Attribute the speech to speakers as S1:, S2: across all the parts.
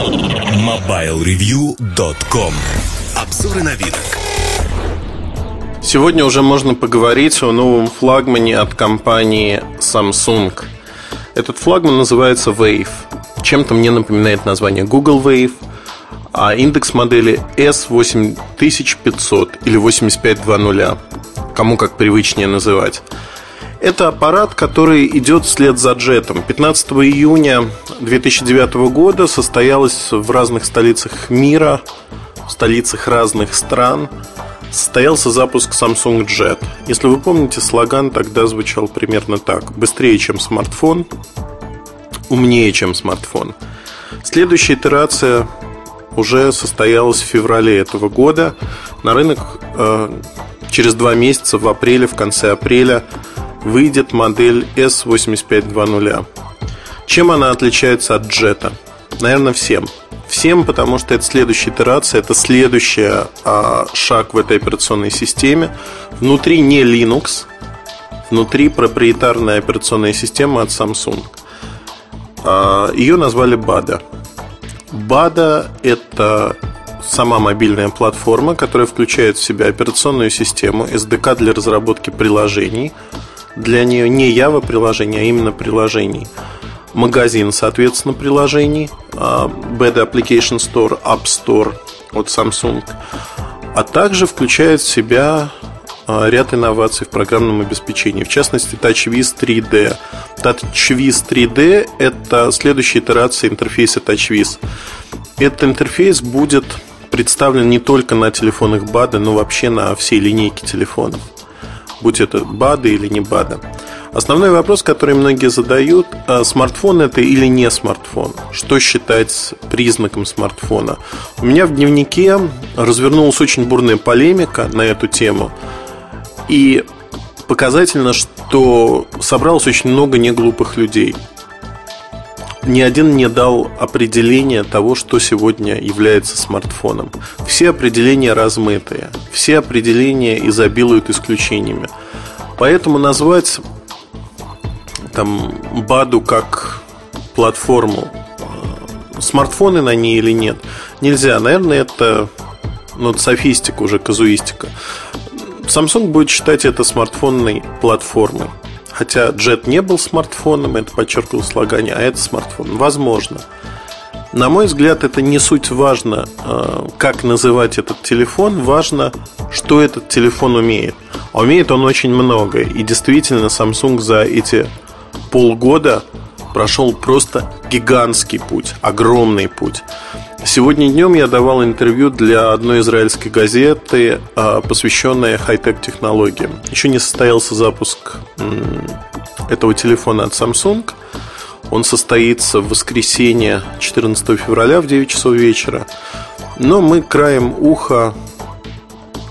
S1: MobileReview.com Обзоры на вид.
S2: Сегодня уже можно поговорить о новом флагмане от компании Samsung. Этот флагман называется Wave. Чем-то мне напоминает название Google Wave, а индекс модели S8500 или 8520, кому как привычнее называть. Это аппарат, который идет вслед за джетом. 15 июня 2009 года состоялось в разных столицах мира, в столицах разных стран, состоялся запуск Samsung Jet. Если вы помните, слоган тогда звучал примерно так. Быстрее, чем смартфон, умнее, чем смартфон. Следующая итерация уже состоялась в феврале этого года. На рынок э, через два месяца, в апреле, в конце апреля, выйдет модель S8520. Чем она отличается от джета? Наверное, всем. Всем, потому что это следующая итерация, это следующий а, шаг в этой операционной системе. Внутри не Linux, внутри проприетарная операционная система от Samsung. А, ее назвали BADA. BADA – это сама мобильная платформа, которая включает в себя операционную систему, SDK для разработки приложений – для нее не Java приложение, а именно приложений. Магазин, соответственно, приложений, а, Bad Application Store, App Store от Samsung, а также включает в себя а, ряд инноваций в программном обеспечении, в частности TouchWiz 3D. TouchWiz 3D – это следующая итерация интерфейса TouchWiz. Этот интерфейс будет представлен не только на телефонах BAD, но вообще на всей линейке телефонов будь это БАДы или не БАДы. Основной вопрос, который многие задают, а смартфон это или не смартфон? Что считать признаком смартфона? У меня в дневнике развернулась очень бурная полемика на эту тему. И показательно, что собралось очень много неглупых людей – ни один не дал определения того, что сегодня является смартфоном. Все определения размытые, все определения изобилуют исключениями. Поэтому назвать там БАДу как платформу, э, смартфоны на ней или нет, нельзя. Наверное, это ну, софистика уже, казуистика. Samsung будет считать это смартфонной платформой. Хотя Jet не был смартфоном, это подчеркивал слагание, а это смартфон. Возможно. На мой взгляд, это не суть важно, э, как называть этот телефон, важно, что этот телефон умеет. А умеет он очень многое. И действительно, Samsung за эти полгода прошел просто гигантский путь, огромный путь. Сегодня днем я давал интервью для одной израильской газеты, а, посвященной хай-тек технологиям. Еще не состоялся запуск этого телефона от Samsung. Он состоится в воскресенье 14 февраля в 9 часов вечера. Но мы краем уха...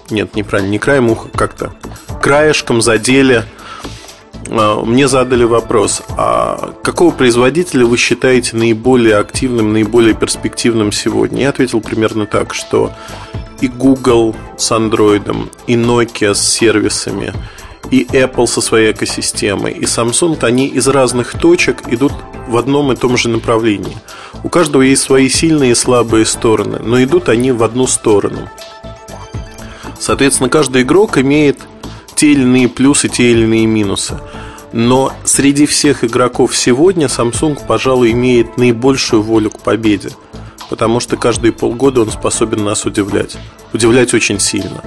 S2: Нет, неправильно, не краем уха, как-то краешком задели мне задали вопрос, а какого производителя вы считаете наиболее активным, наиболее перспективным сегодня? Я ответил примерно так, что и Google с Android, и Nokia с сервисами, и Apple со своей экосистемой, и Samsung, они из разных точек идут в одном и том же направлении. У каждого есть свои сильные и слабые стороны, но идут они в одну сторону. Соответственно, каждый игрок имеет те или иные плюсы, те или иные минусы. Но среди всех игроков сегодня Samsung, пожалуй, имеет наибольшую волю к победе. Потому что каждые полгода он способен нас удивлять. Удивлять очень сильно.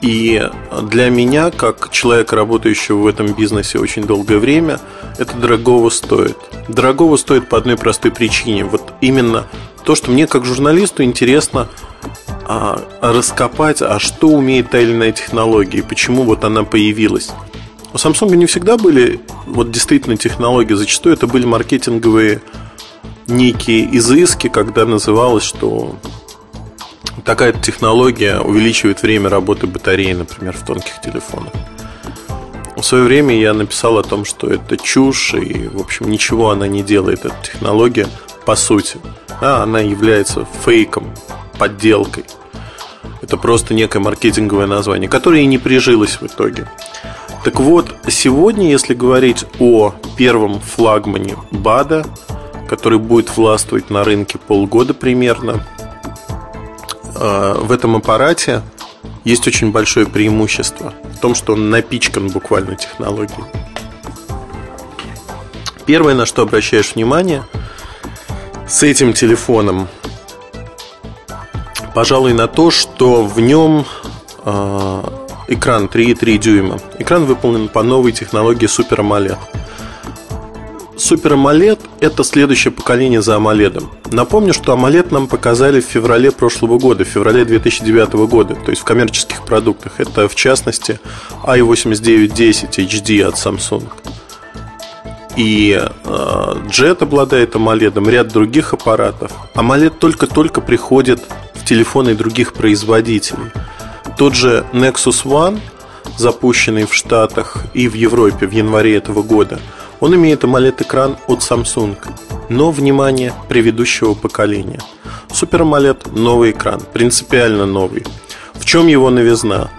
S2: И для меня, как человека, работающего в этом бизнесе очень долгое время, это дорогого стоит. Дорогого стоит по одной простой причине. Вот именно то, что мне как журналисту интересно а, раскопать, а что умеет та или иная технология, почему вот она появилась. У Samsung не всегда были вот действительно технологии, зачастую это были маркетинговые некие изыски, когда называлось, что такая технология увеличивает время работы батареи, например, в тонких телефонах. В свое время я написал о том, что это чушь, и, в общем, ничего она не делает, эта технология, по сути. А она является фейком, подделкой. Это просто некое маркетинговое название, которое и не прижилось в итоге. Так вот, сегодня, если говорить о первом флагмане БАДа, который будет властвовать на рынке полгода примерно. А, в этом аппарате есть очень большое преимущество в том, что он напичкан буквально технологией. Первое, на что обращаешь внимание, с этим телефоном, пожалуй, на то, что в нем э, экран 3,3 дюйма. Экран выполнен по новой технологии Super AMOLED. Super AMOLED – это следующее поколение за AMOLED. Напомню, что AMOLED нам показали в феврале прошлого года, в феврале 2009 года, то есть в коммерческих продуктах. Это, в частности, i8910 HD от Samsung. И э, Jet обладает AMOLED, ряд других аппаратов. AMOLED только-только приходит телефоны других производителей. Тот же Nexus One, запущенный в Штатах и в Европе в январе этого года – он имеет AMOLED-экран от Samsung, но, внимание, предыдущего поколения. Super AMOLED – новый экран, принципиально новый. В чем его новизна?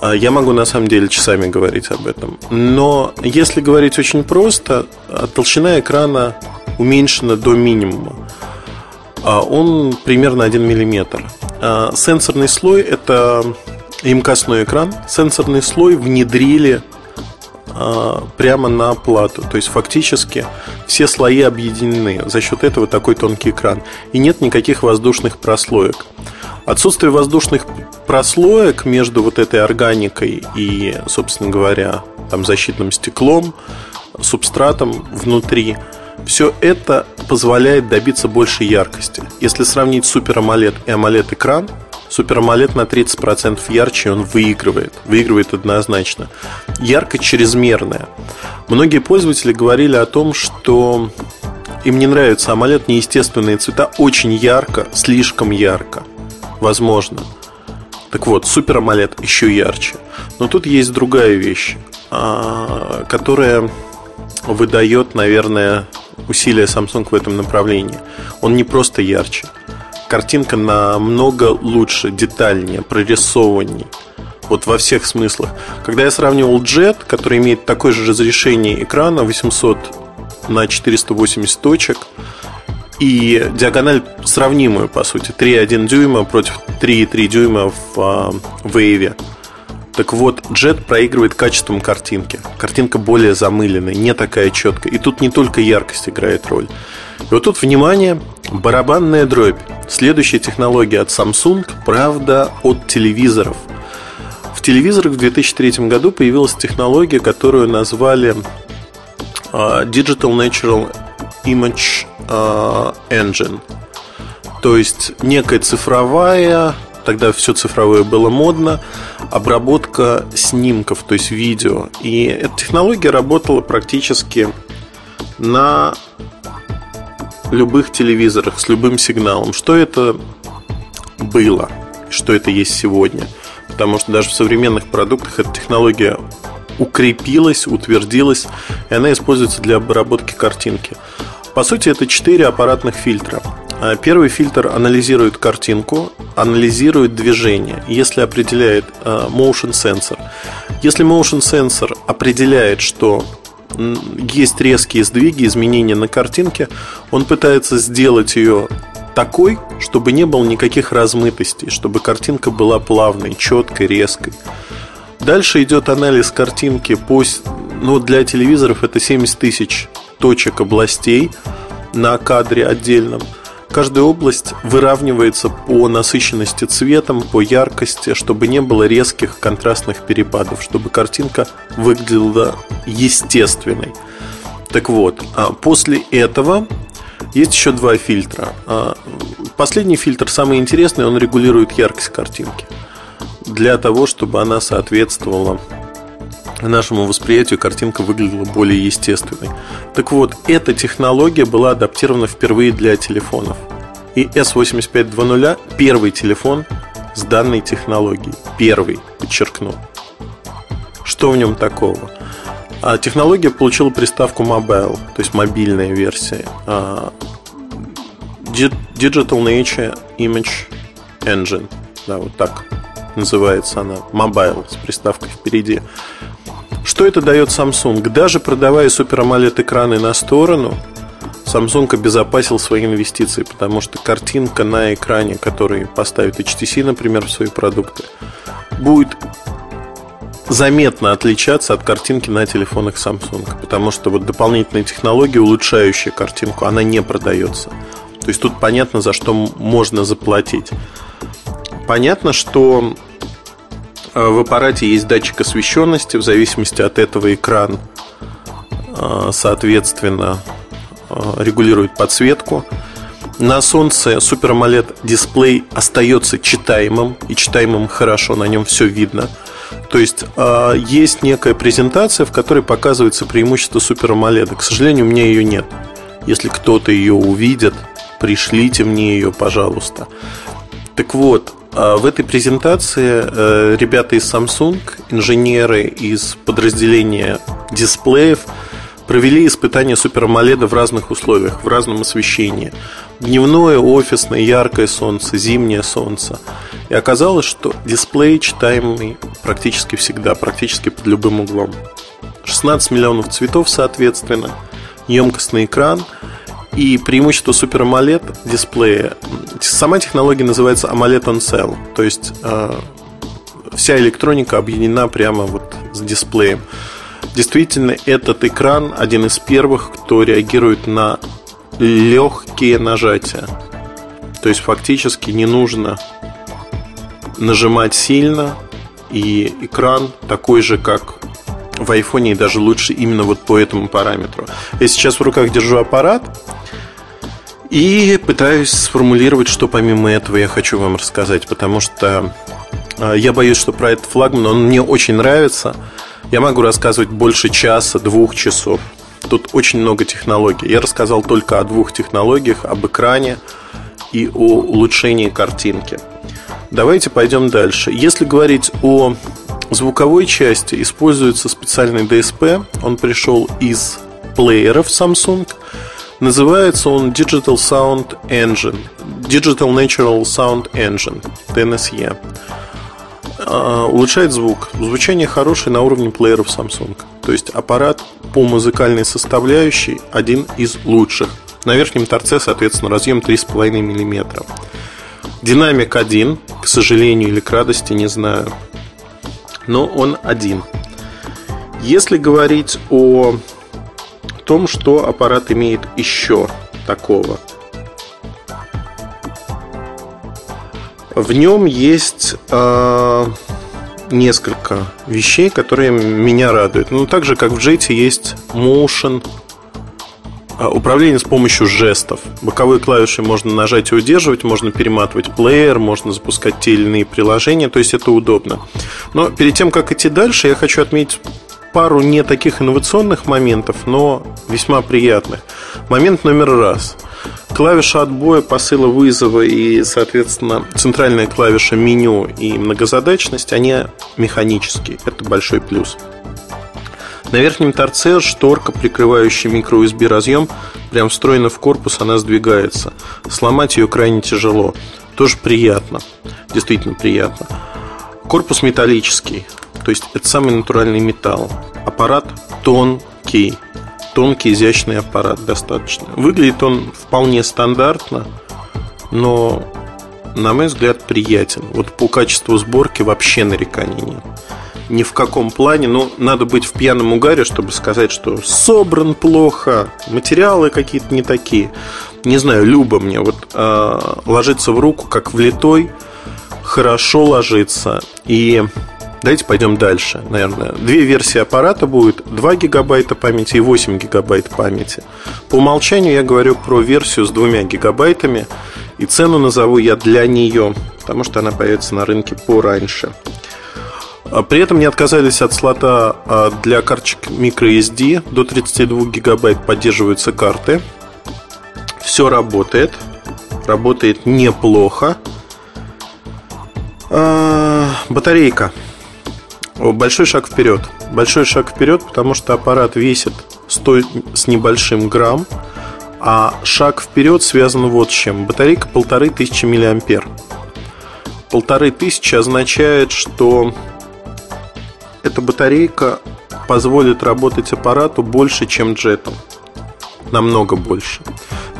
S2: А, я могу на самом деле часами говорить об этом. Но если говорить очень просто, а, толщина экрана уменьшена до минимума. А, он примерно 1 мм. Сенсорный слой – это имкостной экран. Сенсорный слой внедрили а, прямо на плату. То есть фактически все слои объединены. За счет этого такой тонкий экран. И нет никаких воздушных прослоек. Отсутствие воздушных прослоек между вот этой органикой и, собственно говоря, там защитным стеклом, субстратом внутри, все это позволяет добиться большей яркости. Если сравнить Super AMOLED и AMOLED экран, Super AMOLED на 30% ярче, он выигрывает. Выигрывает однозначно. Яркость чрезмерная. Многие пользователи говорили о том, что им не нравится AMOLED неестественные цвета очень ярко, слишком ярко. Возможно. Так вот, Super AMOLED еще ярче. Но тут есть другая вещь, а, которая выдает, наверное, усилия Samsung в этом направлении. Он не просто ярче – картинка намного лучше, детальнее, прорисованней. Вот во всех смыслах. Когда я сравнивал Jet, который имеет такое же разрешение экрана 800 на 480 точек, и диагональ сравнимую, по сути, 3,1 дюйма против 3,3 дюйма в а, Wave. Так вот, Jet проигрывает качеством картинки. Картинка более замыленная, не такая четкая. И тут не только яркость играет роль. И вот тут, внимание, барабанная дробь. Следующая технология от Samsung, правда, от телевизоров. В телевизорах в 2003 году появилась технология, которую назвали uh, Digital Natural Image uh, Engine. То есть некая цифровая, тогда все цифровое было модно, обработка снимков, то есть видео. И эта технология работала практически на любых телевизорах с любым сигналом. Что это было? Что это есть сегодня? Потому что даже в современных продуктах эта технология укрепилась, утвердилась, и она используется для обработки картинки. По сути, это четыре аппаратных фильтра. А первый фильтр анализирует картинку, анализирует движение, если определяет а, motion sensor. Если motion sensor определяет, что есть резкие сдвиги, изменения на картинке, он пытается сделать ее такой, чтобы не было никаких размытостей, чтобы картинка была плавной, четкой, резкой. Дальше идет анализ картинки по... Ну, для телевизоров это 70 тысяч точек областей на кадре отдельном – Каждая область выравнивается по насыщенности цветом, по яркости, чтобы не было резких контрастных перепадов, чтобы картинка выглядела естественной. Так вот, а после этого есть еще два фильтра. А, последний фильтр, самый интересный, он регулирует яркость картинки. Для того, чтобы она соответствовала нашему восприятию картинка выглядела более естественной. Так вот, эта технология была адаптирована впервые для телефонов. И S8520 первый телефон с данной технологией. Первый, подчеркну. Что в нем такого? А технология получила приставку Mobile, то есть мобильная версия. А, Digital Nature Image Engine. Да, вот так называется она. Mobile с приставкой впереди. Что это дает Samsung? Даже продавая Super AMOLED экраны на сторону, Samsung обезопасил свои инвестиции, потому что картинка на экране, который поставит HTC, например, в свои продукты, будет заметно отличаться от картинки на телефонах Samsung, потому что вот дополнительная технология, улучшающая картинку, она не продается. То есть тут понятно, за что можно заплатить. Понятно, что в аппарате есть датчик освещенности, в зависимости от этого экран, э, соответственно, э, регулирует подсветку. На солнце Super AMOLED дисплей остается читаемым и читаемым хорошо, на нем все видно. То есть есть некая презентация, в которой показывается преимущество Super AMOLED. К сожалению, у меня ее нет. Если кто-то ее увидит, пришлите мне ее, пожалуйста. Так вот, а в этой презентации э, ребята из Samsung, инженеры из подразделения дисплеев, провели испытания Super AMOLED в разных условиях, в разном освещении. Дневное, офисное, яркое солнце, зимнее солнце. И оказалось, что дисплей читаемый практически всегда, практически под любым углом. 16 миллионов цветов, соответственно, емкостный экран – и преимущество Super AMOLED дисплея. Сама технология называется AMOLED on Cell. То есть э, вся электроника объединена прямо вот с дисплеем. Действительно, этот экран один из первых, кто реагирует на легкие нажатия. То есть фактически не нужно нажимать сильно, и экран такой же, как в айфоне, и даже лучше именно вот по этому параметру. Я сейчас в руках держу аппарат, и пытаюсь сформулировать, что помимо этого я хочу вам рассказать, потому что а, я боюсь, что про этот флагман, он мне очень нравится. Я могу рассказывать больше часа, двух часов. Тут очень много технологий. Я рассказал только о двух технологиях, об экране и о улучшении картинки. Давайте пойдем дальше. Если говорить о звуковой части, используется специальный DSP. Он пришел из плееров Samsung – Называется он Digital Sound Engine. Digital Natural Sound Engine. DNSE. А, улучшает звук. Звучание хорошее на уровне плееров Samsung. То есть аппарат по музыкальной составляющей один из лучших. На верхнем торце, соответственно, разъем 3,5 мм. Динамик один, к сожалению или к радости, не знаю. Но он один. Если говорить о том, что аппарат имеет еще такого. В нем есть э, несколько вещей, которые меня радуют. Ну, так же, как в JET есть motion управление с помощью жестов. Боковые клавиши можно нажать и удерживать, можно перематывать плеер, можно запускать те или иные приложения, то есть это удобно. Но перед тем, как идти дальше, я хочу отметить пару не таких инновационных моментов, но весьма приятных. Момент номер раз. Клавиша отбоя, посыла вызова и, соответственно, центральная клавиша меню и многозадачность, они механические. Это большой плюс. На верхнем торце шторка, прикрывающая микро-USB разъем, прям встроена в корпус, она сдвигается. Сломать ее крайне тяжело. Тоже приятно. Действительно приятно. Корпус металлический. То есть это самый натуральный металл. Аппарат тонкий. Тонкий, изящный аппарат достаточно. Выглядит он вполне стандартно, но, на мой взгляд, приятен. Вот по качеству сборки вообще нареканий нет. Ни в каком плане, но надо быть в пьяном угаре, чтобы сказать, что собран плохо, материалы какие-то не такие. Не знаю, Люба мне вот э, ложится в руку, как влитой, хорошо ложится. И Давайте пойдем дальше, наверное. Две версии аппарата будет 2 гигабайта памяти и 8 гигабайт памяти. По умолчанию я говорю про версию с двумя гигабайтами, и цену назову я для нее, потому что она появится на рынке пораньше. А при этом не отказались от слота а, для карточек microSD. До 32 гигабайт поддерживаются карты. Все работает. Работает неплохо. А, батарейка Большой шаг вперед. Большой шаг вперед, потому что аппарат весит 100 с небольшим грамм, а шаг вперед связан вот с чем. Батарейка полторы тысячи миллиампер. Полторы тысячи означает, что эта батарейка позволит работать аппарату больше, чем джетом. намного больше.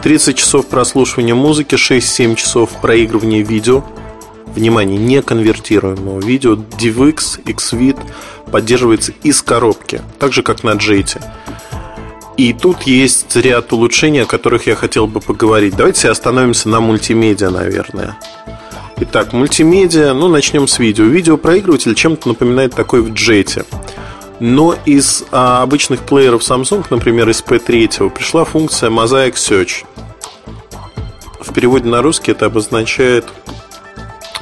S2: 30 часов прослушивания музыки, 6-7 часов проигрывания видео. Внимание, не конвертируемого видео. DivX, XVID поддерживается из коробки, так же как на Джейте. И тут есть ряд улучшений, о которых я хотел бы поговорить. Давайте остановимся на мультимедиа, наверное. Итак, мультимедиа, ну начнем с видео. Видеопроигрыватель чем-то напоминает такой в джете. Но из а, обычных плееров Samsung, например, из P3, пришла функция Mosaic Search. В переводе на русский это обозначает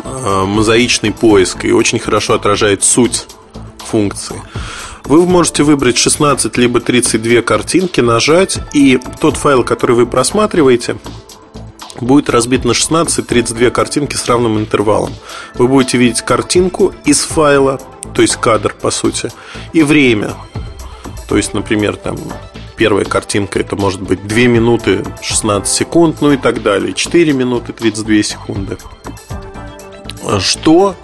S2: а, мозаичный поиск и очень хорошо отражает суть функции. Вы можете выбрать 16 либо 32 картинки, нажать, и тот файл, который вы просматриваете, будет разбит на 16 32 картинки с равным интервалом. Вы будете видеть картинку из файла, то есть кадр, по сути, и время. То есть, например, там первая картинка это может быть 2 минуты 16 секунд, ну и так далее. 4 минуты 32 секунды. Что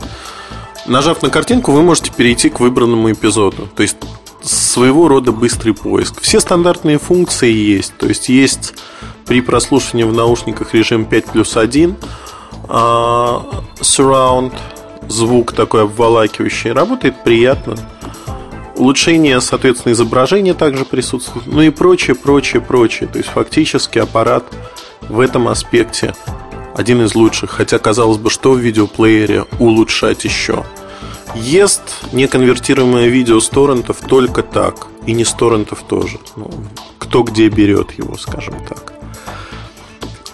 S2: Нажав на картинку, вы можете перейти к выбранному эпизоду. То есть своего рода быстрый поиск. Все стандартные функции есть. То есть есть при прослушивании в наушниках режим 5 плюс 1, а, surround, звук такой обволакивающий. Работает приятно. Улучшение, соответственно, изображения также присутствует. Ну и прочее, прочее, прочее. То есть фактически аппарат в этом аспекте один из лучших, хотя казалось бы, что в видеоплеере улучшать еще. Ест неконвертируемое видео с торрентов только так, и не с торрентов тоже. Ну, кто где берет его, скажем так.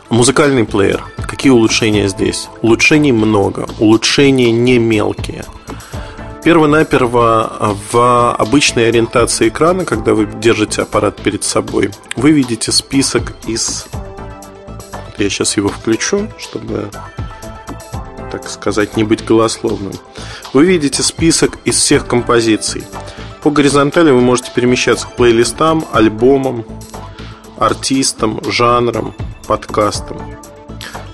S2: Музыкальный плеер. Какие улучшения здесь? Улучшений много, улучшения не мелкие. Первонаперво в обычной ориентации экрана, когда вы держите аппарат перед собой, вы видите список из я сейчас его включу, чтобы, так сказать, не быть голословным. Вы видите список из всех композиций. По горизонтали вы можете перемещаться к плейлистам, альбомам, артистам, жанрам, подкастам.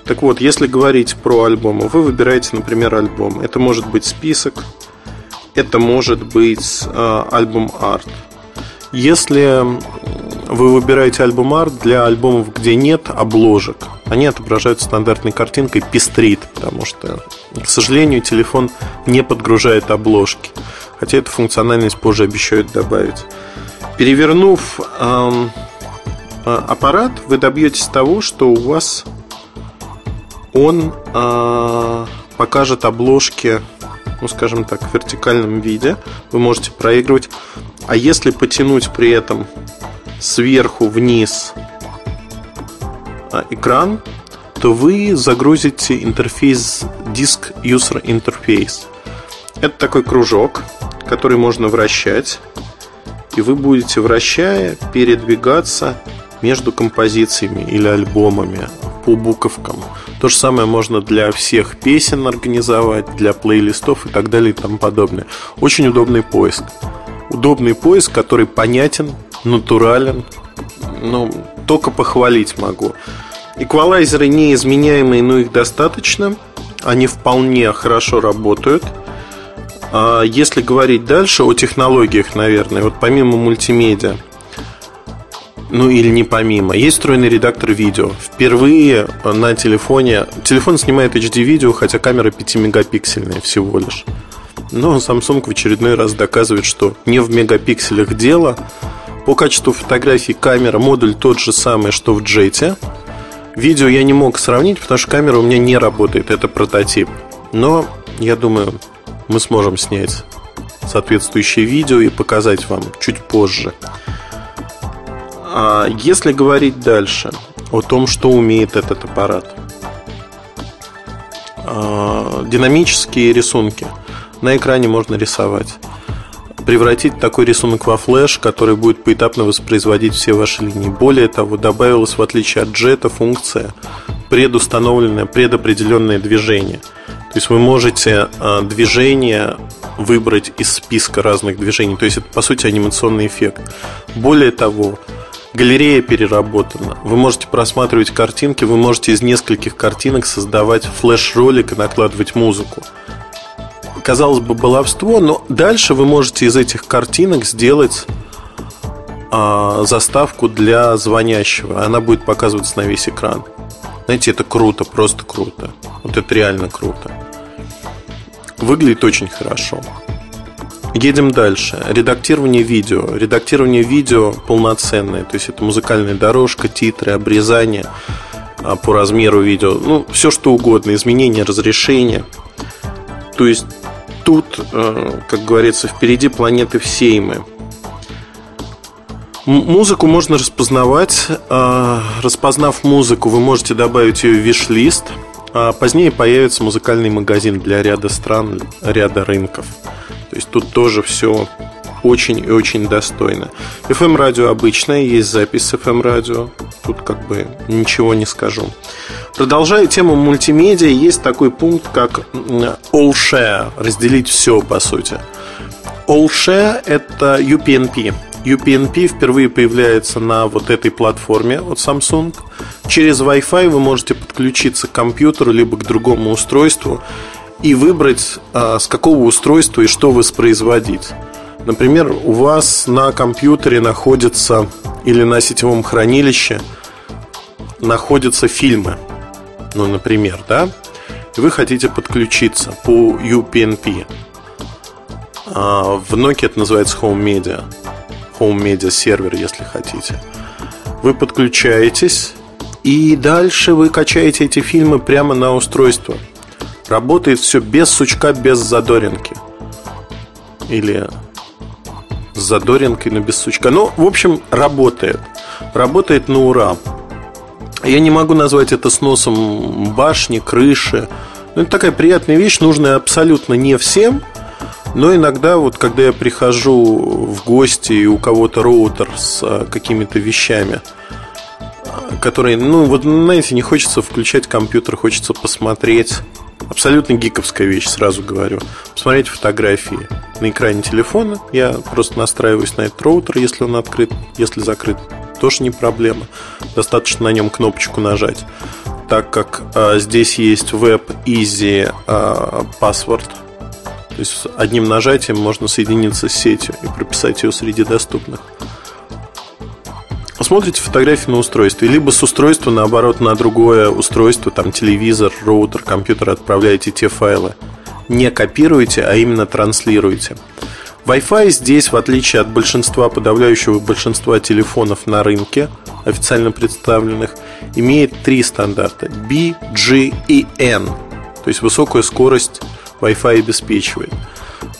S2: Так вот, если говорить про альбомы, вы выбираете, например, альбом. Это может быть список, это может быть э, альбом арт. Если вы выбираете альбом арт для альбомов, где нет обложек, они отображаются стандартной картинкой пестрит, потому что, к сожалению, телефон не подгружает обложки. Хотя эту функциональность позже обещают добавить. Перевернув эм, аппарат, вы добьетесь того, что у вас он э, покажет обложки, ну скажем так, в вертикальном виде. Вы можете проигрывать. А если потянуть при этом сверху вниз а, экран, то вы загрузите интерфейс Disk User Interface. Это такой кружок, который можно вращать, и вы будете, вращая, передвигаться между композициями или альбомами по буковкам. То же самое можно для всех песен организовать, для плейлистов и так далее и тому подобное. Очень удобный поиск. Удобный поиск, который понятен, натурален. Ну, только похвалить могу. Эквалайзеры неизменяемые, но их достаточно. Они вполне хорошо работают. А если говорить дальше о технологиях, наверное, вот помимо мультимедиа, ну или не помимо, есть встроенный редактор видео. Впервые на телефоне, телефон снимает HD-видео, хотя камера 5-мегапиксельная всего лишь. Но Samsung в очередной раз доказывает, что не в мегапикселях дело, по качеству фотографий камера, модуль тот же самый, что в джете. Видео я не мог сравнить, потому что камера у меня не работает, это прототип. Но я думаю, мы сможем снять соответствующее видео и показать вам чуть позже. А если говорить дальше о том, что умеет этот аппарат. А, динамические рисунки. На экране можно рисовать превратить такой рисунок во флеш, который будет поэтапно воспроизводить все ваши линии. Более того, добавилась в отличие от джета функция предустановленное, предопределенное движение. То есть вы можете а, движение выбрать из списка разных движений. То есть это по сути анимационный эффект. Более того, галерея переработана. Вы можете просматривать картинки, вы можете из нескольких картинок создавать флеш-ролик и накладывать музыку казалось бы, баловство, но дальше вы можете из этих картинок сделать а, заставку для звонящего. Она будет показываться на весь экран. Знаете, это круто, просто круто. Вот это реально круто. Выглядит очень хорошо. Едем дальше. Редактирование видео. Редактирование видео полноценное. То есть это музыкальная дорожка, титры, обрезание а, по размеру видео. Ну, все что угодно. Изменение разрешения. То есть тут, э, как говорится, впереди планеты всей мы. Музыку можно распознавать. А, распознав музыку, вы можете добавить ее в виш-лист. А позднее появится музыкальный магазин для ряда стран, ряда рынков. Есть тут тоже все очень и очень достойно. FM-радио обычное, есть запись с FM-радио. Тут как бы ничего не скажу. Продолжая тему мультимедиа, есть такой пункт, как All Share, разделить все, по сути. All Share – это UPnP. UPnP впервые появляется на вот этой платформе от Samsung. Через Wi-Fi вы можете подключиться к компьютеру либо к другому устройству и выбрать, а, с какого устройства и что воспроизводить. Например, у вас на компьютере находится или на сетевом хранилище находятся фильмы. Ну, например, да? Вы хотите подключиться по UPnP. А, в Nokia это называется Home Media. Home Media сервер, если хотите. Вы подключаетесь, и дальше вы качаете эти фильмы прямо на устройство. Работает все без сучка, без задоринки. Или с задоринкой, но без сучка. Ну, в общем, работает. Работает на ура. Я не могу назвать это сносом башни, крыши. Ну, это такая приятная вещь, нужная абсолютно не всем – но иногда, вот когда я прихожу в гости и у кого-то роутер с а, какими-то вещами, которые, ну, вот, знаете, не хочется включать компьютер, хочется посмотреть. Абсолютно гиковская вещь, сразу говорю. Посмотреть фотографии на экране телефона. Я просто настраиваюсь на этот роутер, если он открыт, если закрыт, тоже не проблема. Достаточно на нем кнопочку нажать. Так как а, здесь есть Web Easy а, Password то есть одним нажатием можно соединиться с сетью и прописать ее среди доступных. Смотрите фотографии на устройстве, либо с устройства, наоборот, на другое устройство, там телевизор, роутер, компьютер, отправляете те файлы. Не копируете, а именно транслируете. Wi-Fi здесь, в отличие от большинства, подавляющего большинства телефонов на рынке, официально представленных, имеет три стандарта B, G и N. То есть высокую скорость Wi-Fi обеспечивает.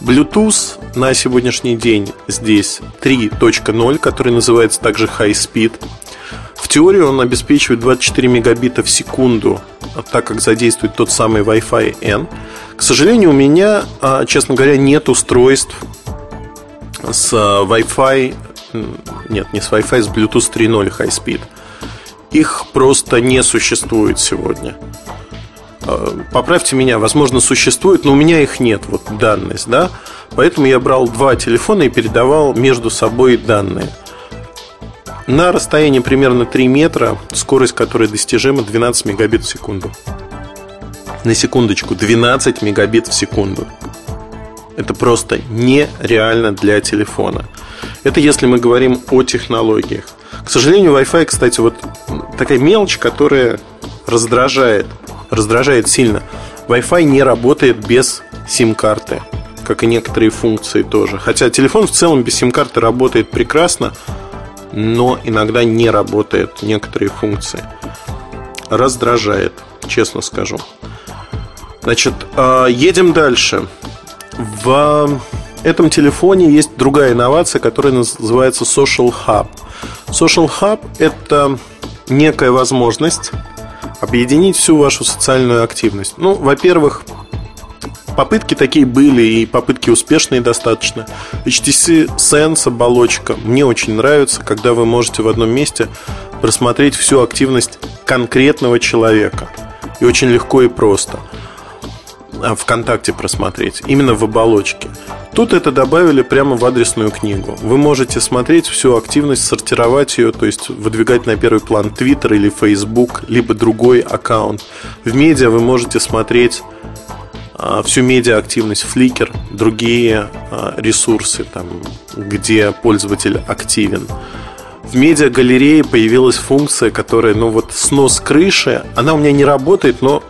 S2: Bluetooth на сегодняшний день здесь 3.0, который называется также High Speed. В теории он обеспечивает 24 мегабита в секунду, так как задействует тот самый Wi-Fi N. К сожалению, у меня, а, честно говоря, нет устройств с а, Wi-Fi, нет, не с Wi-Fi, с Bluetooth 3.0 High Speed. Их просто не существует сегодня. Э, поправьте меня, возможно, существует, но у меня их нет, вот данность, да. Поэтому я брал два телефона и передавал между собой данные. На расстоянии примерно 3 метра, скорость которой достижима 12 мегабит в секунду. На секундочку, 12 мегабит в секунду. Это просто нереально для телефона. Это если мы говорим о технологиях. К сожалению, Wi-Fi, кстати, вот такая мелочь, которая раздражает раздражает сильно. Wi-Fi не работает без сим-карты, как и некоторые функции тоже. Хотя телефон в целом без сим-карты работает прекрасно, но иногда не работает некоторые функции. Раздражает, честно скажу. Значит, а, едем дальше. В этом телефоне есть другая инновация, которая называется Social Hub. Social Hub – это некая возможность объединить всю вашу социальную активность. Ну, во-первых, попытки такие были и попытки успешные достаточно. HTC Sense оболочка мне очень нравится, когда вы можете в одном месте просмотреть всю активность конкретного человека. И очень легко и просто. А, ВКонтакте просмотреть, именно в оболочке. Тут это добавили прямо в адресную книгу. Вы можете смотреть всю активность, сортировать ее, то есть выдвигать на первый план Twitter или Facebook, либо другой аккаунт. В медиа вы можете смотреть а, всю медиа-активность Flickr, другие а, ресурсы, там, где пользователь активен. в медиагалерее появилась функция, которая, ну вот снос крыши, она у меня не работает, но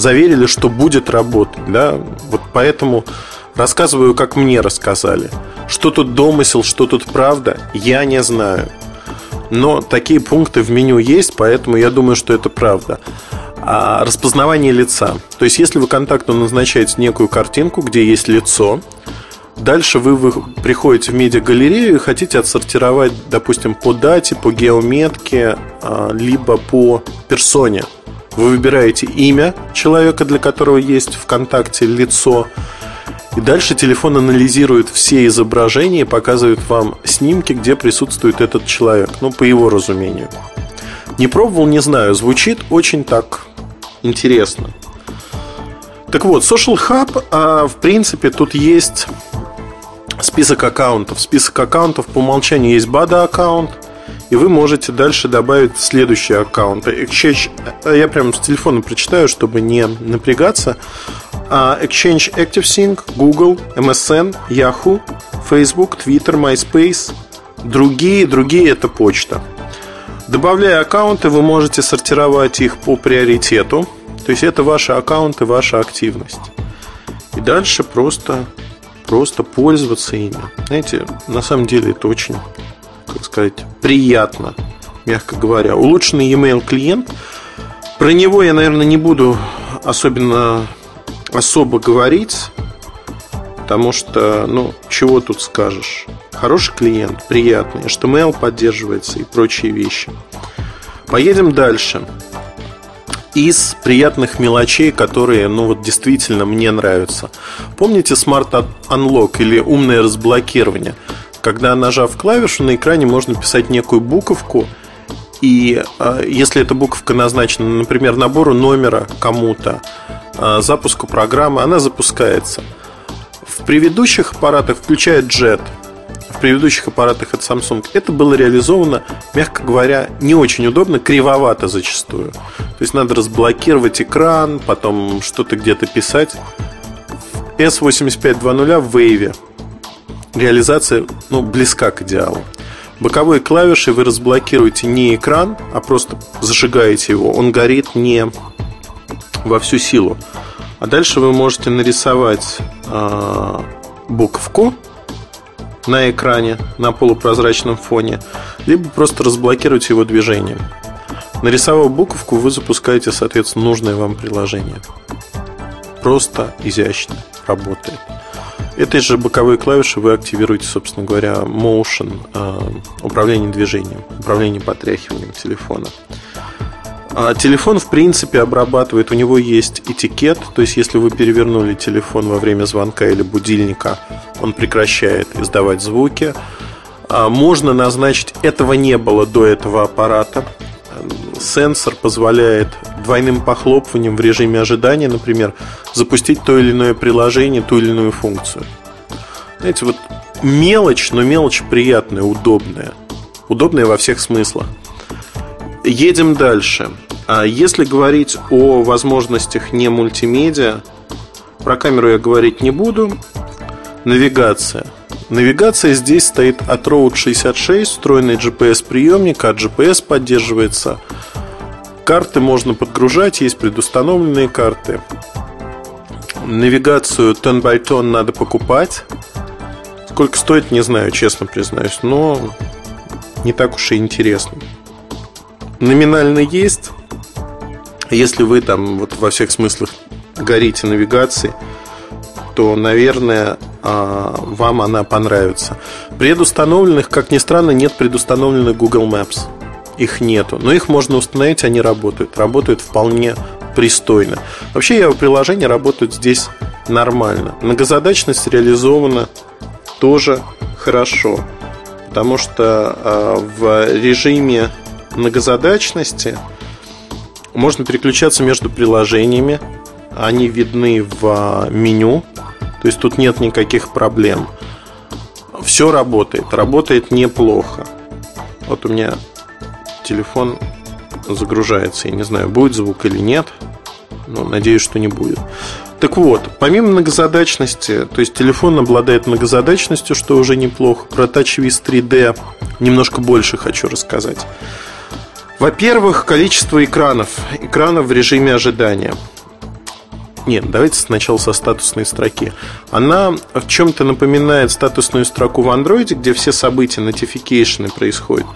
S2: заверили, что будет работать, да, вот поэтому рассказываю, как мне рассказали. Что тут домысел, что тут правда, я не знаю. Но такие пункты в меню есть, поэтому я думаю, что это правда. А распознавание лица. То есть, если вы контакту назначаете некую картинку, где есть лицо, Дальше вы, приходите в медиагалерею и хотите отсортировать, допустим, по дате, по геометке, а, либо по персоне. Вы выбираете имя человека, для которого есть ВКонтакте лицо, и дальше телефон анализирует все изображения и показывает вам снимки, где присутствует этот человек. Ну, по его разумению. Не пробовал, не знаю. Звучит очень так интересно. Так вот, Social Hub, а, в принципе, тут есть список аккаунтов. Список аккаунтов по умолчанию есть BADA аккаунт, и вы можете дальше добавить следующие аккаунты. Exchange, э, я прямо с телефона прочитаю, чтобы не напрягаться. А, Exchange ActiveSync, Google, MSN, Yahoo, Facebook, Twitter, MySpace. Другие, другие это почта. Добавляя аккаунты, вы можете сортировать их по приоритету. То есть это ваши аккаунты, ваша активность. И дальше просто просто пользоваться ими. Знаете, на самом деле это очень, как сказать, приятно, мягко говоря. Улучшенный e-mail клиент. Про него я, наверное, не буду особенно особо говорить, потому что, ну, чего тут скажешь. Хороший клиент, приятный, HTML поддерживается и прочие вещи. Поедем дальше из приятных мелочей, которые, ну вот действительно мне нравятся. Помните Smart Unlock или умное разблокирование? Когда, нажав клавишу, на экране можно писать некую буковку, и э, если эта буковка назначена, например, набору номера кому-то, э, запуску программы, она запускается. В предыдущих аппаратах, включая Jet, в предыдущих аппаратах от Samsung, это было реализовано, мягко говоря, не очень удобно, кривовато зачастую. То есть надо разблокировать экран, потом что-то где-то писать. В S8520 в Wave реализация ну, близка к идеалу. Боковой клавишей вы разблокируете не экран, а просто зажигаете его. Он горит не во всю силу. А дальше вы можете нарисовать э, буковку на экране на полупрозрачном фоне, либо просто разблокировать его движением. Нарисовав буковку, вы запускаете, соответственно, нужное вам приложение. Просто изящно работает. Этой же боковой клавишей вы активируете, собственно говоря, motion, э, управление движением, управление потряхиванием телефона. А телефон, в принципе, обрабатывает, у него есть этикет, то есть если вы перевернули телефон во время звонка или будильника, он прекращает издавать звуки. А можно назначить, этого не было до этого аппарата. Сенсор позволяет двойным похлопыванием в режиме ожидания, например, запустить то или иное приложение, ту или иную функцию. Знаете, вот мелочь, но мелочь приятная, удобная. Удобная во всех смыслах. Едем дальше. А если говорить о возможностях не мультимедиа, про камеру я говорить не буду. Навигация. Навигация здесь стоит от Road 66, встроенный GPS-приемник, а GPS поддерживается. Карты можно подгружать, есть предустановленные карты. Навигацию тон by тон надо покупать. Сколько стоит, не знаю, честно признаюсь, но не так уж и интересно номинально есть. Если вы там вот во всех смыслах горите навигацией, то, наверное, а, вам она понравится. Предустановленных, как ни странно, нет предустановленных Google Maps. Их нету. Но их можно установить, они работают. Работают вполне пристойно. Вообще, его приложения работают здесь нормально. Многозадачность реализована тоже хорошо. Потому что э, в режиме многозадачности можно переключаться между приложениями. Они видны в а, меню. То есть тут нет никаких проблем. Все работает. Работает неплохо. Вот у меня телефон загружается. Я не знаю, будет звук или нет. Но надеюсь, что не будет. Так вот, помимо многозадачности, то есть телефон обладает многозадачностью, что уже неплохо. Про TouchWiz 3D немножко больше хочу рассказать. Во-первых, количество экранов. Экранов в режиме ожидания. Нет, давайте сначала со статусной строки. Она в чем-то напоминает статусную строку в Android, где все события, notification происходят.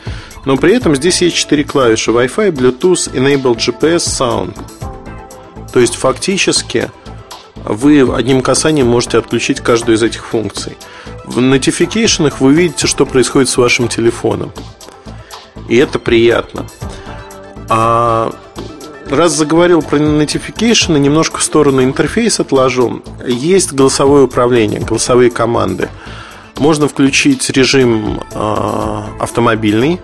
S2: Но при этом здесь есть четыре клавиши Wi-Fi, Bluetooth, Enable GPS, Sound. То есть фактически вы одним касанием можете отключить каждую из этих функций. В notification вы видите, что происходит с вашим телефоном. И это приятно. А раз заговорил про notification, немножко в сторону интерфейса отложу. Есть голосовое управление, голосовые команды. Можно включить режим э, автомобильный.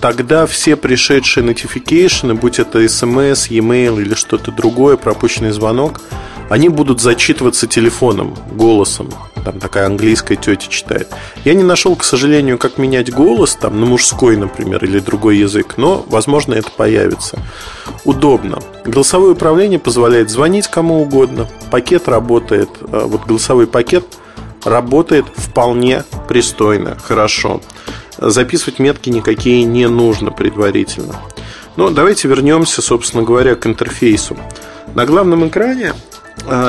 S2: Тогда все пришедшие notification, будь это SMS, e-mail или что-то другое, пропущенный звонок, они будут зачитываться телефоном, голосом. Там такая английская тетя читает. Я не нашел, к сожалению, как менять голос, там, на мужской, например, или другой язык, но, возможно, это появится. Удобно. Голосовое управление позволяет звонить кому угодно. Пакет работает, э, вот голосовой пакет работает вполне пристойно, хорошо. Записывать метки никакие не нужно предварительно. Но давайте вернемся, собственно говоря, к интерфейсу. На главном экране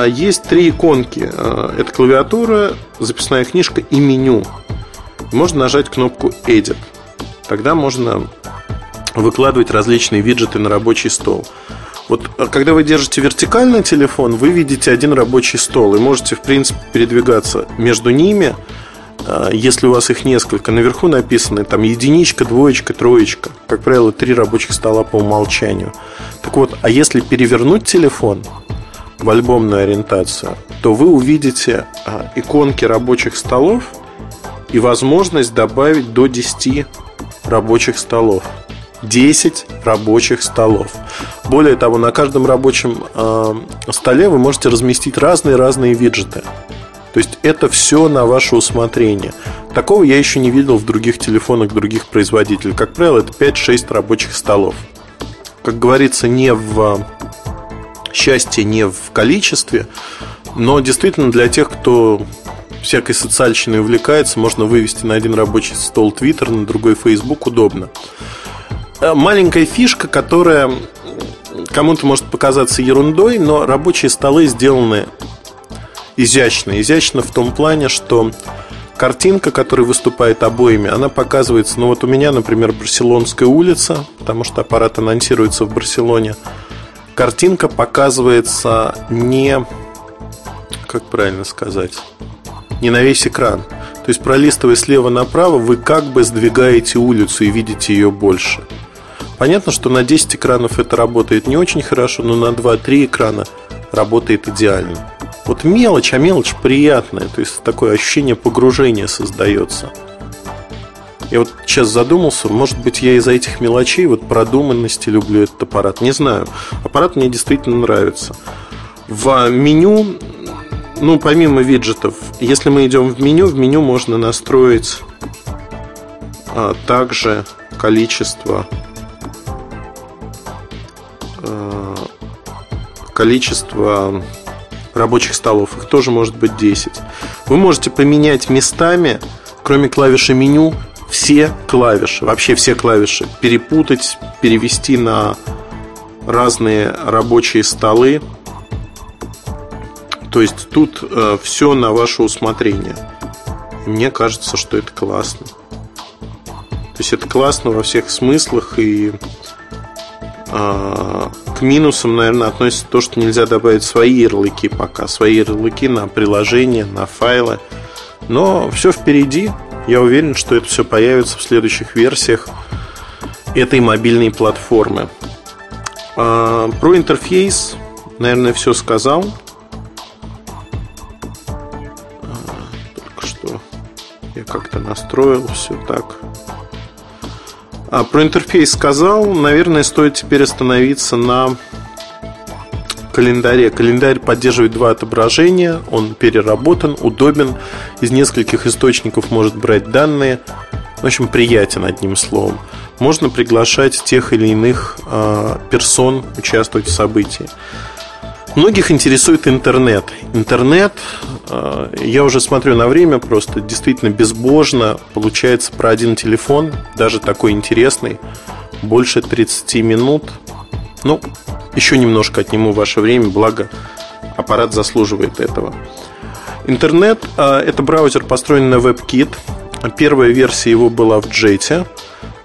S2: есть три иконки. А, это клавиатура, записная книжка и меню. Можно нажать кнопку Edit. Тогда можно выкладывать различные виджеты на рабочий стол. Вот а, когда вы держите вертикальный телефон, вы видите один рабочий стол и можете, в принципе, передвигаться между ними, если у вас их несколько. Наверху написаны там единичка, двоечка, троечка. Как правило, три рабочих стола по умолчанию. Так вот, а если перевернуть телефон, в альбомную ориентацию, то вы увидите а, иконки рабочих столов и возможность добавить до 10 рабочих столов. 10 рабочих столов. Более того, на каждом рабочем э, столе вы можете разместить разные-разные виджеты. То есть это все на ваше усмотрение. Такого я еще не видел в других телефонах других производителей. Как правило, это 5-6 рабочих столов. Как говорится, не в счастье не в количестве, но действительно для тех, кто всякой социальщиной увлекается, можно вывести на один рабочий стол Twitter, на другой Facebook, удобно. Э, маленькая фишка, которая кому-то может показаться ерундой, но рабочие столы сделаны изящно. Изящно в том плане, что картинка, которая выступает обоими, она показывается, ну вот у меня, например, Барселонская улица, потому что аппарат анонсируется в Барселоне – картинка показывается не, как правильно сказать, не на весь экран. То есть, пролистывая слева направо, вы как бы сдвигаете улицу и видите ее больше. Понятно, что на 10 экранов это работает не очень хорошо, но на 2-3 экрана работает идеально. Вот мелочь, а мелочь приятная, то есть такое ощущение погружения создается. Я вот сейчас задумался, может быть, я из-за этих мелочей, вот продуманности люблю этот аппарат. Не знаю. Аппарат мне действительно нравится. В меню, ну, помимо виджетов, если мы идем в меню, в меню можно настроить а, также количество а, количество рабочих столов. Их тоже может быть 10. Вы можете поменять местами, кроме клавиши меню, все клавиши, вообще все клавиши перепутать, перевести на разные рабочие столы. То есть тут э, все на ваше усмотрение. И мне кажется, что это классно. То есть это классно во всех смыслах и э, к минусам, наверное, относится то, что нельзя добавить свои ярлыки пока, свои ярлыки на приложения, на файлы. Но все впереди. Я уверен, что это все появится в следующих версиях этой мобильной платформы. А, про интерфейс, наверное, все сказал. А, только что я как-то настроил все так. А про интерфейс сказал, наверное, стоит теперь остановиться на календаре. Календарь поддерживает два отображения, он переработан, удобен, из нескольких источников может брать данные. В общем, приятен одним словом. Можно приглашать тех или иных э, персон участвовать в событии. Многих интересует интернет. Интернет э, я уже смотрю на время, просто действительно безбожно получается про один телефон, даже такой интересный, больше 30 минут. Ну, еще немножко отниму ваше время, благо аппарат заслуживает этого. Интернет э, – это браузер, построенный на WebKit. Первая версия его была в Jet.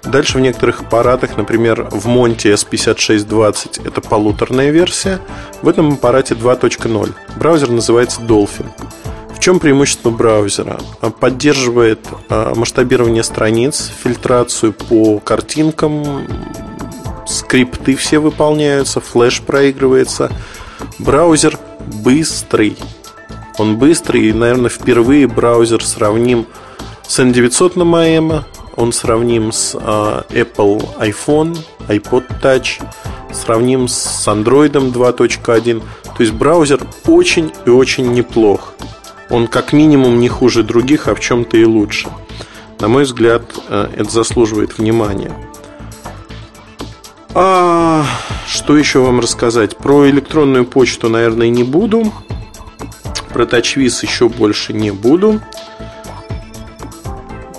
S2: Дальше в некоторых аппаратах, например, в Monte S5620 это полуторная версия, в этом аппарате 2.0. Браузер называется Dolphin. В чем преимущество браузера? Поддерживает а, масштабирование страниц, фильтрацию по картинкам, скрипты все выполняются, флеш проигрывается. Браузер быстрый. Он быстрый и, наверное, впервые браузер сравним с N900 на Маэма, он сравним с а, Apple iPhone, iPod Touch, сравним с Android 2.1. То есть браузер очень и очень неплох. Он как минимум не хуже других, а в чем-то и лучше. На мой взгляд, э, это заслуживает внимания. А что еще вам рассказать? Про электронную почту, наверное, не буду. Про TouchWiz еще больше не буду.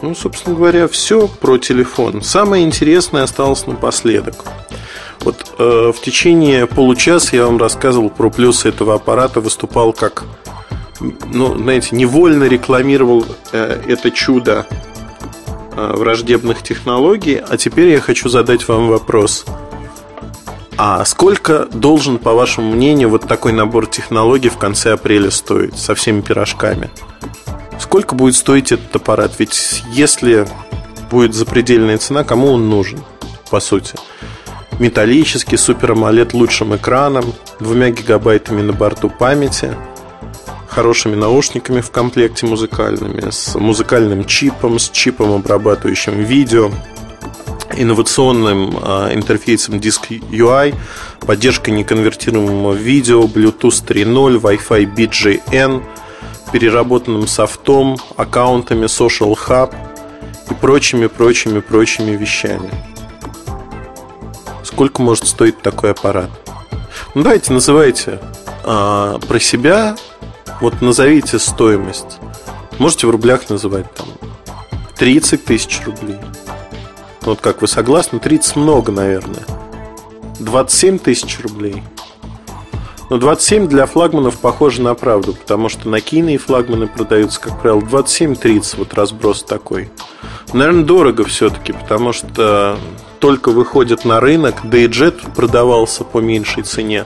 S2: Ну, собственно говоря, все про телефон. Самое интересное осталось напоследок. Вот э, в течение получаса я вам рассказывал про плюсы этого аппарата, выступал как, ну, знаете, невольно рекламировал э, это чудо враждебных технологий. А теперь я хочу задать вам вопрос. А сколько должен, по вашему мнению, вот такой набор технологий в конце апреля стоить со всеми пирожками? Сколько будет стоить этот аппарат? Ведь если будет запредельная цена, кому он нужен, по сути? Металлический, супер AMOLED лучшим экраном, двумя гигабайтами на борту памяти, хорошими наушниками в комплекте музыкальными, с музыкальным чипом, с чипом, обрабатывающим видео, инновационным э, интерфейсом Disk UI, поддержкой неконвертируемого видео, Bluetooth 3.0, Wi-Fi BGN – переработанным софтом, аккаунтами Social Hub и прочими, прочими, прочими вещами. Сколько может стоить такой аппарат? Ну, давайте называйте а, про себя, вот назовите стоимость. Можете в рублях называть там 30 тысяч рублей. Вот как вы согласны? 30 много, наверное. 27 тысяч рублей – но 27 для флагманов похоже на правду, потому что на кино флагманы продаются, как правило, 27-30, вот разброс такой. Наверное, дорого все-таки, потому что только выходит на рынок, да и джет продавался по меньшей цене.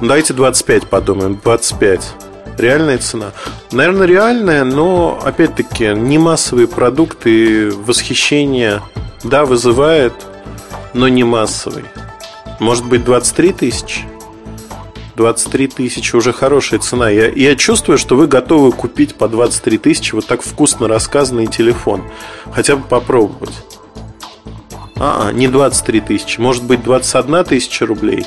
S2: Дайте 25 подумаем, 25. Реальная цена? Наверное, реальная, но, опять-таки, не массовые продукты, восхищение, да, вызывает, но не массовый. Может быть, 23 тысячи? 23 тысячи уже хорошая цена. Я, я чувствую, что вы готовы купить по 23 тысячи вот так вкусно рассказанный телефон. Хотя бы попробовать. А, не 23 тысячи, может быть 21 тысяча рублей.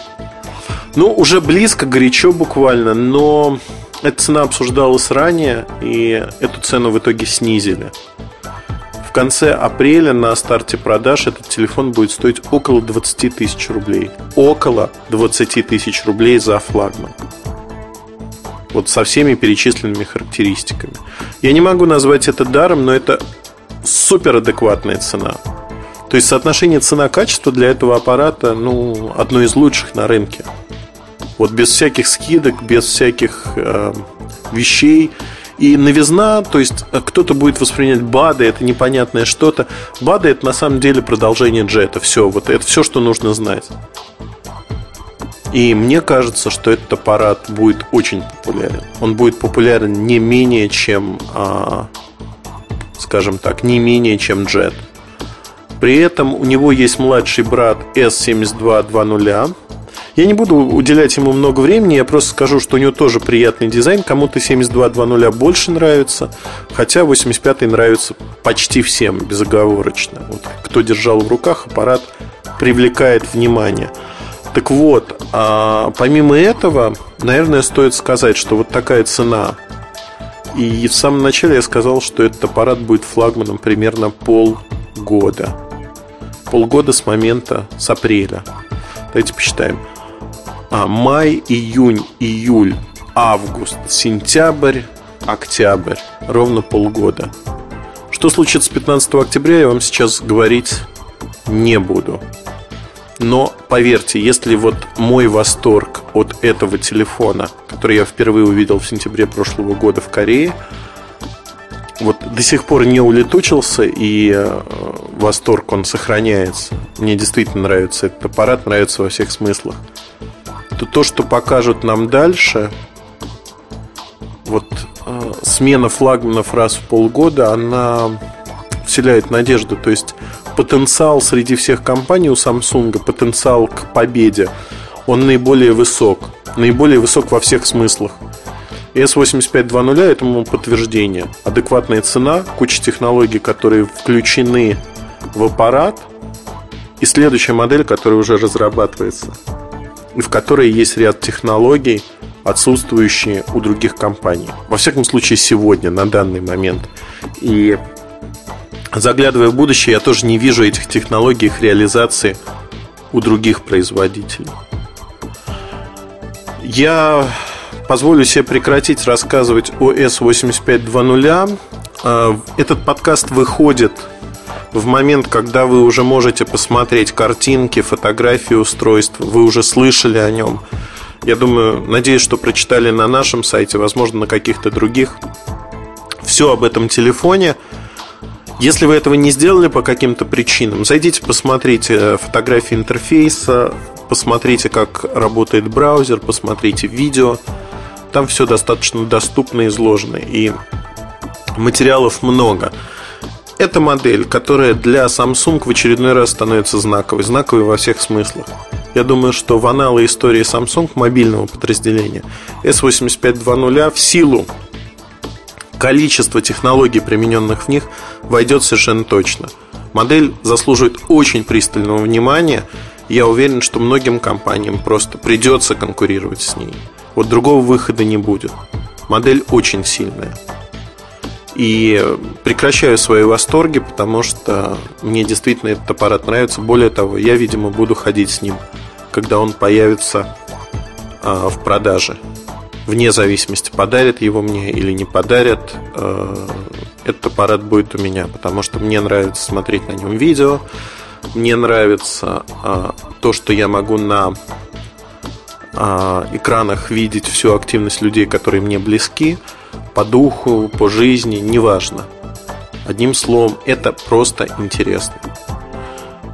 S2: Ну, уже близко, горячо буквально, но эта цена обсуждалась ранее, и эту цену в итоге снизили. В конце апреля на старте продаж этот телефон будет стоить около 20 тысяч рублей. Около 20 тысяч рублей за флагман. Вот со всеми перечисленными характеристиками. Я не могу назвать это даром, но это супер адекватная цена. То есть соотношение цена-качество для этого аппарата ну, одно из лучших на рынке. Вот без всяких скидок, без всяких э, вещей и новизна, то есть э, кто-то будет воспринять БАДы, это непонятное что-то. БАДы это на самом деле продолжение джета. Все, вот это все, что нужно знать. И мне кажется, что этот аппарат будет очень популярен. Он будет популярен не менее, чем, а, скажем так, не менее, чем Jet. При этом у него есть младший брат S7220, я не буду уделять ему много времени, я просто скажу, что у него тоже приятный дизайн. Кому-то 7220 больше нравится, хотя 85 нравится почти всем, безоговорочно. Вот, кто держал в руках, аппарат привлекает внимание. Так вот, а помимо этого, наверное, стоит сказать, что вот такая цена. И в самом начале я сказал, что этот аппарат будет флагманом примерно полгода. Полгода с момента, с апреля. Давайте посчитаем а, май, июнь, июль, август, сентябрь, октябрь, ровно полгода. Что случится 15 октября, я вам сейчас говорить не буду. Но поверьте, если вот мой восторг от этого телефона, который я впервые увидел в сентябре прошлого года в Корее, вот до сих пор не улетучился, и э, восторг он сохраняется. Мне действительно нравится этот аппарат, нравится во всех смыслах. То то, что покажут нам дальше, вот э, смена флагманов раз в полгода, она вселяет надежду. То есть потенциал среди всех компаний у Samsung, потенциал к победе, он наиболее высок. Наиболее высок во всех смыслах. S8520 этому подтверждение. Адекватная цена, куча технологий, которые включены в аппарат, и следующая модель, которая уже разрабатывается, в которой есть ряд технологий, отсутствующие у других компаний. Во всяком случае, сегодня, на данный момент. И заглядывая в будущее, я тоже не вижу этих технологий, их реализации у других производителей. Я позволю себе прекратить рассказывать о S8520. А, этот подкаст выходит в момент, когда вы уже можете посмотреть картинки, фотографии устройства, вы уже слышали о нем. Я думаю, надеюсь, что прочитали на нашем сайте, возможно, на каких-то других. Все об этом телефоне. Если вы этого не сделали по каким-то причинам, зайдите, посмотрите фотографии интерфейса, посмотрите, как работает браузер, посмотрите видео. Там все достаточно доступно изложено, и материалов много. Это модель, которая для Samsung в очередной раз становится знаковой. Знаковой во всех смыслах. Я думаю, что в аналы истории Samsung мобильного подразделения S8520 в силу количества технологий, примененных в них, войдет совершенно точно. Модель заслуживает очень пристального внимания. Я уверен, что многим компаниям просто придется конкурировать с ней. Вот другого выхода не будет. Модель очень сильная. И прекращаю свои восторги, потому что мне действительно этот аппарат нравится. Более того, я, видимо, буду ходить с ним, когда он появится а, в продаже. Вне зависимости, подарят его мне или не подарят, а, этот аппарат будет у меня, потому что мне нравится смотреть на нем видео, мне нравится а, то, что я могу на экранах видеть всю активность людей, которые мне близки, по духу, по жизни, неважно. Одним словом, это просто интересно.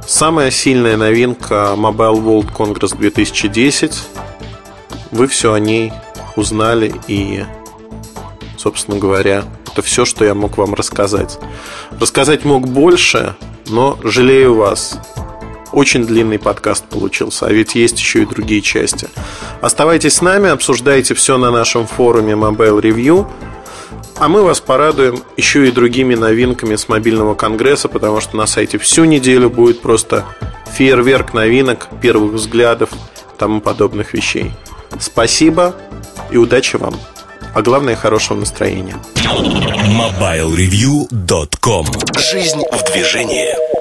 S2: Самая сильная новинка Mobile World Congress 2010. Вы все о ней узнали и, собственно говоря, это все, что я мог вам рассказать. Рассказать мог больше, но жалею вас. Очень длинный подкаст получился, а ведь есть еще и другие части. Оставайтесь с нами, обсуждайте все на нашем форуме Mobile Review. А мы вас порадуем еще и другими новинками с мобильного конгресса, потому что на сайте всю неделю будет просто фейерверк новинок, первых взглядов, тому подобных вещей. Спасибо и удачи вам. А главное, хорошего настроения.
S1: MobileReview.com Жизнь в движении.